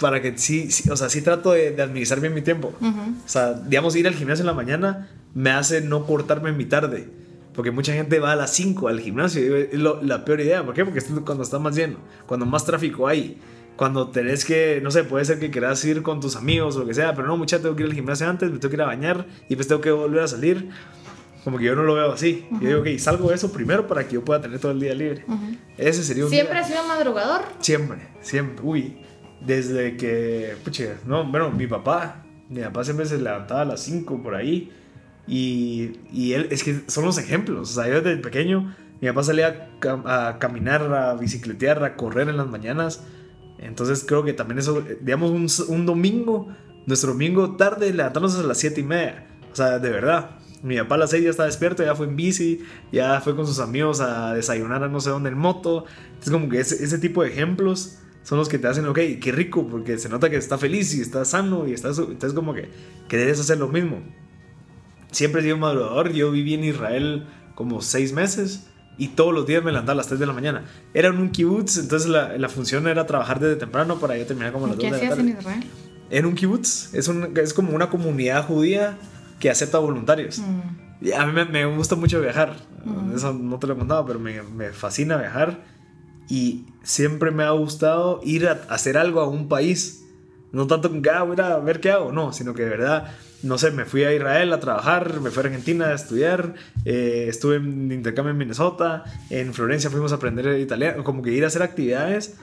para que sí, sí, o sea, sí trato de, de administrar bien mi tiempo. O sea, digamos, ir al gimnasio en la mañana me hace no cortarme en mi tarde. Porque mucha gente va a las 5 al gimnasio. Es lo- la peor idea. ¿Por qué? Porque es cuando está más lleno, cuando más tráfico hay. Cuando tenés que, no sé, puede ser que quieras ir con tus amigos o lo que sea, pero no, mucha tengo que ir al gimnasio antes, me tengo que ir a bañar y pues tengo que volver a salir. Como que yo no lo veo así. Yo digo, ok, salgo de eso primero para que yo pueda tener todo el día libre. Ese sería un ¿Siempre día- has sido madrugador? Siempre, siempre. Uy, desde que, pucha, no, bueno, mi papá, mi papá siempre se levantaba a las 5 por ahí. Y, y él, es que son los ejemplos. O sea, yo desde pequeño, mi papá salía a, cam- a caminar, a bicicletear, a correr en las mañanas. Entonces creo que también eso, digamos, un, un domingo, nuestro domingo tarde, levantarnos a las 7 y media. O sea, de verdad. Mi papá a las 6 ya está despierto, ya fue en bici, ya fue con sus amigos a desayunar a no sé dónde en moto. Es como que ese tipo de ejemplos son los que te hacen, ok, qué rico, porque se nota que está feliz y está sano y está... su- Entonces como que, que debes hacer lo mismo. Siempre he sido madrugador, yo viví en Israel como 6 meses y todos los días me levantaba a las 3 de la mañana. Era en un kibutz, entonces la, la función era trabar desde temprano para yo terminar como a las 2 ¿Qué de la hacías tarde. en Israel? En un kibutz, es, un, es como una comunidad judía que acepta voluntarios. Mm. Y a mí me, me gusta mucho viajar. Eso no te lo he contado, pero me, me fascina viajar. Y siempre me ha gustado ir a, hacer algo a un país. No tanto que ah, voy a ver qué hago, no, sino que de verdad, no sé, me fui a Israel a trabajar, me fui a Argentina a estudiar, eh, estuve en intercambio en Minnesota, en Florencia fuimos a aprender italiano, como que ir a hacer actividades,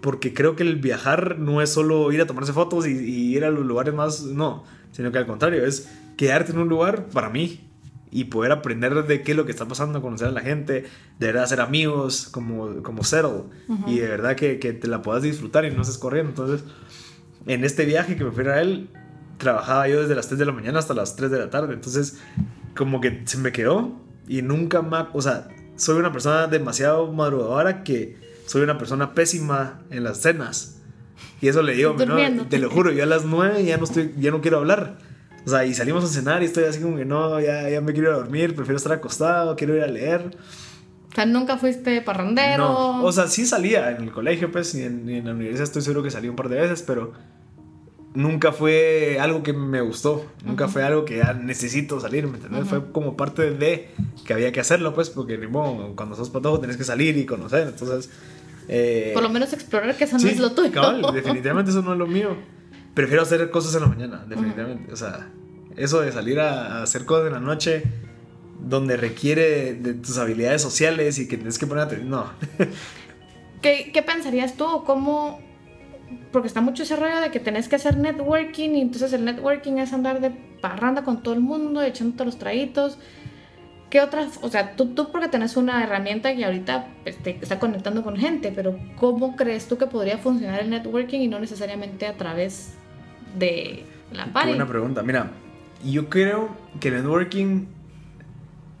porque creo que el viajar no es solo ir a tomarse fotos y, y ir a los lugares más, no, sino que al contrario, es quedarte en un lugar para mí y poder aprender de qué es lo que está pasando, conocer a la gente, de verdad hacer amigos, como, como settle, y de verdad que, que te la puedas disfrutar y no estés corriendo. Entonces, en este viaje que me fui a él, trabajaba yo desde las 3 de la mañana hasta las 3 de la tarde. Entonces, como que se me quedó y nunca más, o sea, soy una persona demasiado madrugadora que soy una persona pésima en las cenas. Y eso le digo, ¿no? Te lo juro, yo a las 9 ya no, estoy, ya no quiero hablar. O sea, y salimos a cenar y estoy así como que no, ya, ya me quiero ir a dormir, prefiero estar acostado, quiero ir a leer. O sea, nunca fuiste parrandero. No, o sea, sí salía en el colegio, pues, y en, y en la universidad estoy seguro que salí un par de veces, pero nunca fue algo que me gustó, nunca fue algo que ya necesito salir, ¿me entiendes? Fue como parte de que había que hacerlo, pues, porque modo, cuando sos patojo tenés que salir y conocer, entonces... eh, Por lo menos explorar que eso sí, no es lo tuyo. cabal, definitivamente eso no es lo mío. Prefiero hacer cosas en la mañana, definitivamente. O sea, eso de salir a, a hacer cosas en la noche donde requiere de tus habilidades sociales y que tienes que poner atención. No. ¿Qué, ¿Qué pensarías tú? ¿Cómo? Porque está mucho ese rollo de que tenés que hacer networking y entonces el networking es andar de parranda con todo el mundo, echándote los traguitos. ¿Qué otras? O sea, tú, tú porque tenés una herramienta que ahorita pues, te está conectando con gente, pero ¿cómo crees tú que podría funcionar el networking y no necesariamente a través de la party? buena pregunta. Mira, yo creo que el networking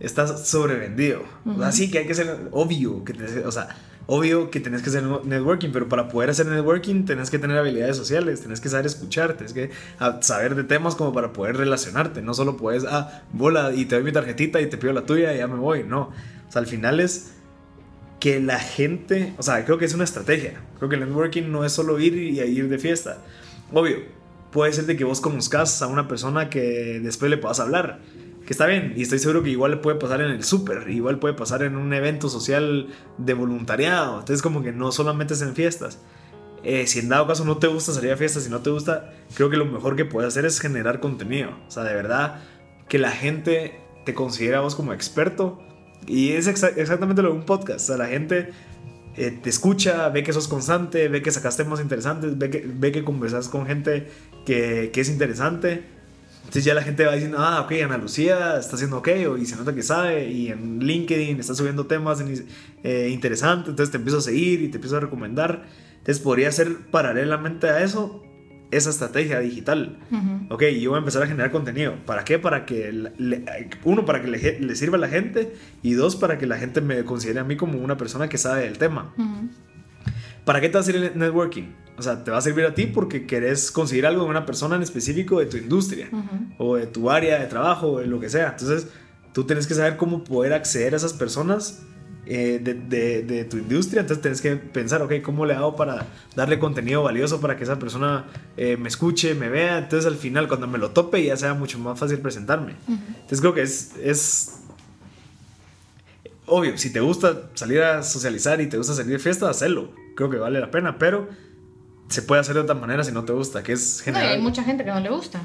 está sobrevendido. O sea, sí que hay que ser obvio, que te, o sea, obvio que tenés que hacer networking, pero para poder hacer networking tenés que tener habilidades sociales, tenés que saber escuchar, tenés que ah, saber de temas como para poder relacionarte. No solo puedes, ah, bola y te doy mi tarjetita y te pido la tuya y ya me voy. No. O sea, al final es que la gente, o sea, creo que es una estrategia. Creo que el networking no es solo ir y ir de fiesta. Obvio, puede ser de que vos conozcas a una persona que después le puedas hablar que está bien, y estoy seguro que igual puede pasar en el súper, igual puede pasar en un evento social de voluntariado, entonces como que no solamente es en fiestas. Eh, si en dado caso no te gusta salir a fiestas, si no te gusta, creo que lo mejor que puedes hacer es generar contenido, o sea, de verdad, que la gente te considere vos como experto, y es exactamente lo de un podcast, o sea, la gente... Eh, te escucha, ve que sos constante, ve que sacas temas interesantes, ve que, ve que conversas con gente que, que es interesante entonces ya la gente va diciendo, ah, ok, Ana Lucía está haciendo ok, y se nota que sabe, y en LinkedIn está subiendo temas eh, interesantes, entonces te empiezo a seguir y te empiezo a recomendar. Entonces podría ser paralelamente a eso esa estrategia digital. Ok, yo voy a empezar a generar contenido. ¿Para qué? Para que, uno, para que le, sirva a la gente, y dos, para que la gente me considere a mí como una persona que sabe del tema. ¿Para qué te va a servir el networking? O sea, te va a servir a ti porque querés conseguir algo de una persona en específico de tu industria o de tu área de trabajo o de lo que sea. Entonces, tú tienes que saber cómo poder acceder a esas personas eh, de, de, tu industria. Entonces, tienes que pensar, ok, ¿cómo le hago para darle contenido valioso para que esa persona eh, me escuche, me vea? Entonces, al final, cuando me lo tope, ya sea mucho más fácil presentarme. Entonces, creo que es, es obvio, si te gusta salir a socializar y te gusta salir de fiesta, hazlo creo que vale la pena, pero se puede hacer de otra manera si no te gusta, que es general. hay mucha gente que no le gusta.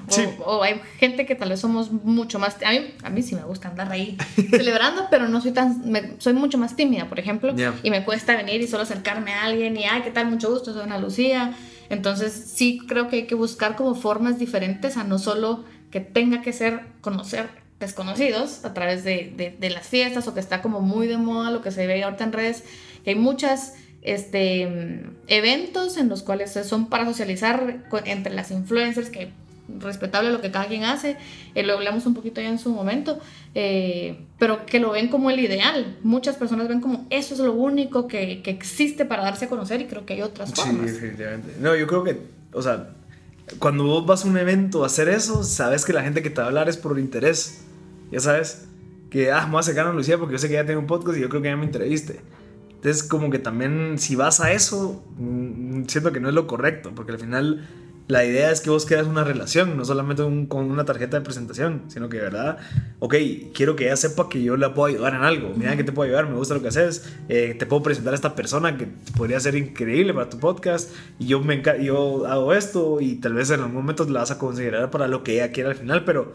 O, hay gente que tal vez somos mucho más... A mí, a mí sí me gusta andar ahí celebrando, pero no soy tan... soy mucho más tímida, por ejemplo. Y me cuesta venir y solo acercarme a alguien y, ay, ¿qué tal? Mucho gusto, soy Ana Lucía. Entonces sí creo que hay que buscar como formas diferentes a no solo que tenga que ser conocer desconocidos a través de, de, de las fiestas o que está como muy de moda lo que se ve ahorita en redes, que hay muchas este, eventos en los cuales son para socializar entre las influencers, que respetable lo que cada quien hace, eh, lo hablamos un poquito ya en su momento, eh, pero que lo ven como el ideal. Muchas personas ven como eso es lo único que, que, existe para darse a conocer y creo que hay otras formas. Sí, definitivamente. No, yo creo que, o sea, cuando vos vas a un evento a hacer eso, sabes que la gente que te va a hablar es por interés. Ya sabes que, ah, me voy a sacar a Lucía porque yo sé que ya tengo un podcast y yo creo que ya me entreviste. Entonces, como que también si vas a eso, mm, siento que no es lo correcto, porque al final la idea es que vos creas una relación, no solamente con una tarjeta de presentación, sino que verdad, ok, quiero que ella sepa que yo la puedo ayudar en algo. Mira que te puedo ayudar, me gusta lo que haces, eh, te puedo presentar a esta persona que podría ser increíble para tu podcast, y yo, me yo hago esto, y tal vez en algún momento la vas a considerar para lo que ella quiera al final, pero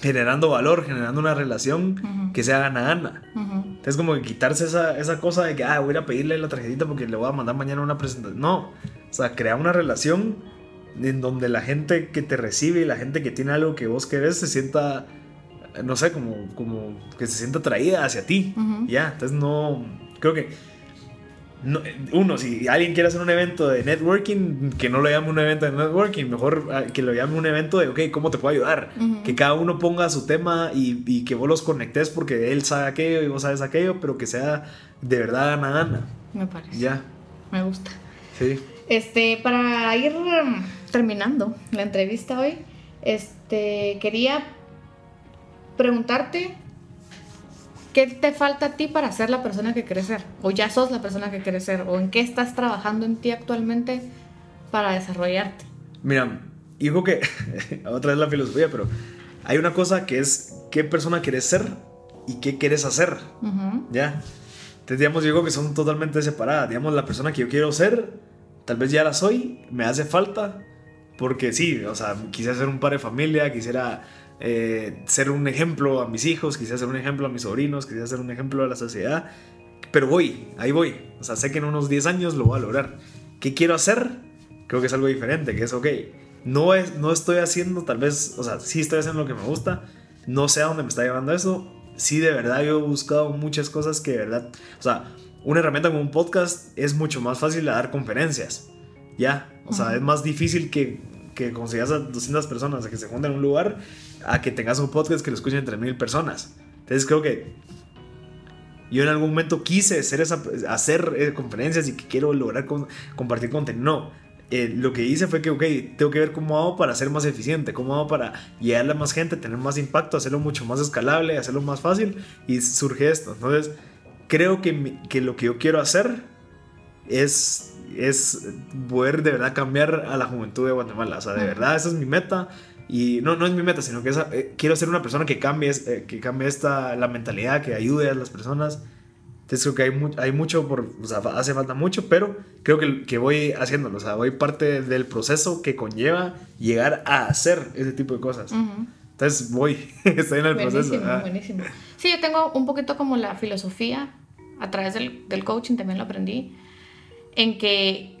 generando valor, generando una relación que sea gana-gana. Es como que quitarse esa, esa, cosa de que, ah, voy a ir a pedirle la tarjetita porque le voy a mandar mañana una presentación. No, o sea, crea una relación en donde la gente que te recibe y la gente que tiene algo que vos querés se sienta, no sé, como, como que se sienta atraída hacia ti. Ya, entonces no, creo que uno, si alguien quiere hacer un evento de networking, que no lo llame un evento de networking, mejor ah, que lo llame un evento de, ok, ¿cómo te puedo ayudar? Que cada uno ponga su tema y, que vos los conectes porque él sabe aquello y vos sabes aquello, pero que sea de verdad gana gana. Me parece. Ya. Me gusta. Sí. Este, para ir terminando la entrevista hoy, este, quería preguntarte ¿Qué te falta a ti para ser la persona que quieres ser? ¿O ya sos la persona que quieres ser? ¿O en qué estás trabajando en ti actualmente para desarrollarte? Mira, digo que, otra vez la filosofía, pero hay una cosa que es qué persona quieres ser y qué quieres hacer. ¿Ya? Entonces, digamos, digo que son totalmente separadas. Digamos, la persona que yo quiero ser, tal vez ya la soy, me hace falta, porque sí, o sea, quisiera ser un padre de familia, quisiera eh, ser un ejemplo a mis hijos, quisiera ser un ejemplo a mis sobrinos, quisiera ser un ejemplo a la sociedad. Pero voy, ahí voy. O sea, sé que en unos 10 años lo voy a lograr. ¿Qué quiero hacer? Creo que es algo diferente, que es, ok, no, es, no estoy haciendo tal vez, o sea, sí estoy haciendo lo que me gusta, no sé a dónde me está llevando eso. Sí, de verdad, yo he buscado muchas cosas que de verdad, o sea, una herramienta como un podcast es mucho más fácil de dar conferencias. Ya, o sea, es más difícil que que consigas a 200 personas a que se junten en un lugar, a que tengas un podcast que lo escuchen entre mil personas. Entonces creo que yo en algún momento quise hacer, esa, hacer eh, conferencias y que quiero lograr compartir contenido. No, eh, lo que hice fue que, ok, tengo que ver cómo hago para ser más eficiente, cómo hago para llegarle a más gente, tener más impacto, hacerlo mucho más escalable, hacerlo más fácil y surge esto. Entonces, creo que, que lo que yo quiero hacer es, es poder de verdad cambiar a la juventud de Guatemala. O sea, de verdad, esa es mi meta. Y no, no es mi meta, sino que eh, quiero ser una persona que cambie, eh, que cambie esta, la mentalidad, que ayude a las personas. Entonces creo que hay, hay mucho, por, o sea, hace falta mucho, pero creo que, que voy haciéndolo. O sea, voy parte del proceso que conlleva llegar a hacer ese tipo de cosas. Entonces voy, estoy en el buenísimo, proceso. Buenísimo. Sí, yo tengo un poquito como la filosofía, a través del, del coaching también lo aprendí, en que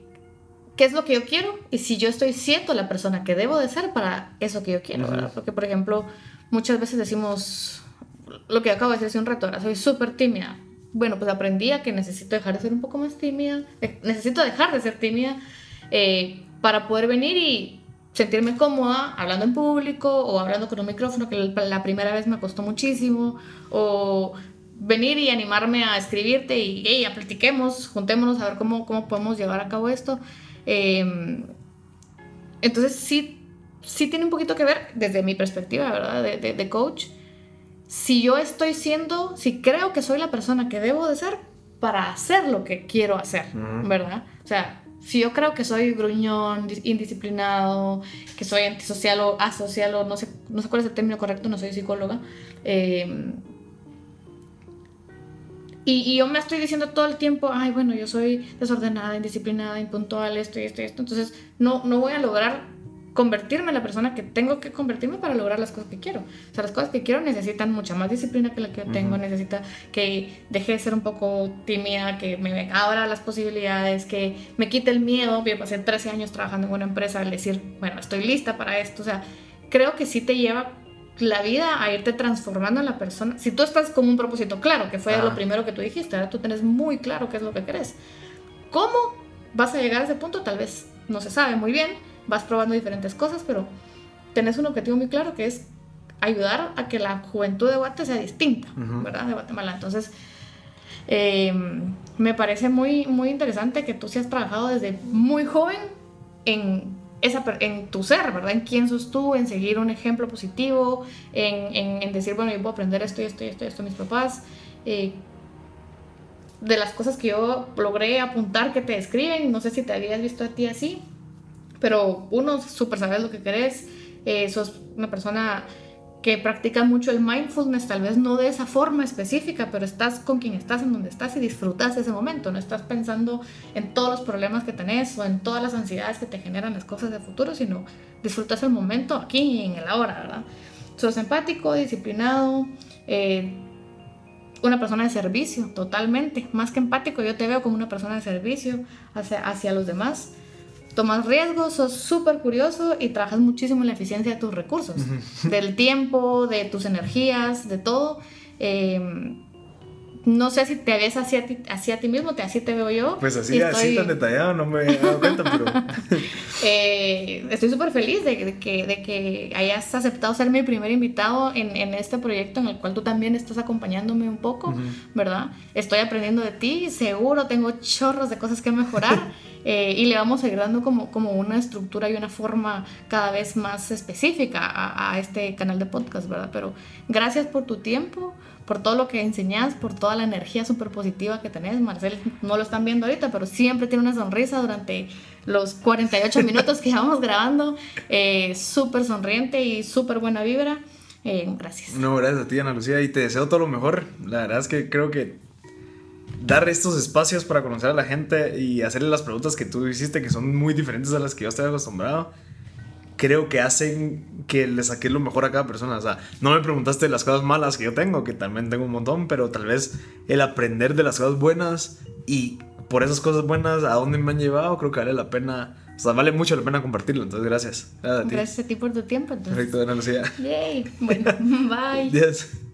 qué es lo que yo quiero y si yo estoy siendo la persona que debo de ser para eso que yo quiero, Porque, por ejemplo, muchas veces decimos lo que acabo de decir hace un rato, ahora soy súper tímida. Bueno, pues aprendí a que necesito dejar de ser un poco más tímida, eh, necesito dejar de ser tímida eh, para poder venir y sentirme cómoda hablando en público o hablando con un micrófono que la primera vez me costó muchísimo o venir y animarme a escribirte y hey, ya platiquemos, juntémonos a ver cómo, cómo podemos llevar a cabo esto. Em, entonces sí, sí tiene un poquito que ver desde mi perspectiva, ¿verdad? De, de, coach. Si yo estoy siendo, si creo que soy la persona que debo de ser para hacer lo que quiero hacer, ¿verdad? O sea, si yo creo que soy gruñón, indisciplinado, que soy antisocial o asocial o no sé, no sé cuál es el término correcto, no soy psicóloga, eh, y, yo me estoy diciendo todo el tiempo, ay, bueno, yo soy desordenada, indisciplinada, impuntual, esto y esto y esto. Entonces, no, no voy a lograr convertirme en la persona que tengo que convertirme para lograr las cosas que quiero. O sea, las cosas que quiero necesitan mucha más disciplina que la que yo tengo, necesita que deje de ser un poco tímida, que me abra las posibilidades, que me quite el miedo. Yo pasé 13 años trabajando en una empresa, al decir, bueno, estoy lista para esto. O sea, creo que sí te lleva la vida a irte transformando en la persona. Si tú estás con un propósito claro, que fue lo primero que tú dijiste, ahora tú tienes muy claro qué es lo que querés. ¿Cómo vas a llegar a ese punto? Tal vez no se sabe muy bien, vas probando diferentes cosas, pero tenés un objetivo muy claro que es ayudar a que la juventud de Guatemala sea distinta, ¿verdad? De Guatemala. Entonces, em, me parece muy, muy interesante que tú seas trabajado desde muy joven en esa, en tu ser, ¿verdad? En quién sos tú, en seguir un ejemplo positivo, en, en, decir, bueno, yo puedo aprender esto y esto y esto y esto mis papás. Eh, de las cosas que yo logré apuntar que te escriben, no sé si te habías visto a ti así, pero uno, súper sabes lo que querés, eh, sos una persona que practica mucho el mindfulness, tal vez no de esa forma específica, pero estás con quien estás, en donde estás y disfrutas ese momento, no estás pensando en todos los problemas que tenés o en todas las ansiedades que te generan las cosas de futuro, sino disfrutas el momento aquí y en el ahora, ¿verdad? Sos empático, disciplinado, eh, una persona de servicio, totalmente, más que empático, yo te veo como una persona de servicio hacia, hacia los demás tomas riesgos, sos súper curioso y trabajas muchísimo en la eficiencia de tus recursos, del tiempo, de tus energías, de todo. Em, no sé si te ves así a ti, ti mismo, te, así te veo yo. Pues así, así tan detallado, no me he dado cuenta, pero... eh, estoy súper feliz de, que, de que hayas aceptado ser mi primer invitado en, en, este proyecto en el cual tú también estás acompañándome un poco, ¿verdad? Estoy aprendiendo de ti, seguro tengo chorros de cosas que mejorar. Eh, y le vamos a ir dando como, como una estructura y una forma cada vez más específica a, a este canal de podcast, ¿verdad? Pero gracias por tu tiempo, por todo lo que enseñas, por toda la energía súper positiva que tenés. Marcel no lo están viendo ahorita, pero siempre tiene una sonrisa durante los 48 minutos que llevamos grabando. Eh, súper sonriente y súper buena vibra. Eh, gracias. No, gracias a ti, Ana Lucía, y te deseo todo lo mejor. La verdad es que creo que dar estos espacios para conocer a la gente y hacerle las preguntas que tú hiciste, que son muy diferentes a las que yo estoy acostumbrado creo que hacen que le saque lo mejor a cada persona. O sea, no me preguntaste las cosas malas que yo tengo, que también tengo un montón, pero tal vez el aprender de las cosas buenas y por esas cosas buenas a dónde me han llevado, creo que vale la pena. O sea, vale mucho la pena compartirlo. Entonces, gracias. Gracias a ti, por tu tiempo. Perfecto, Ana Lucía. Yay. Bueno, bye. Yes.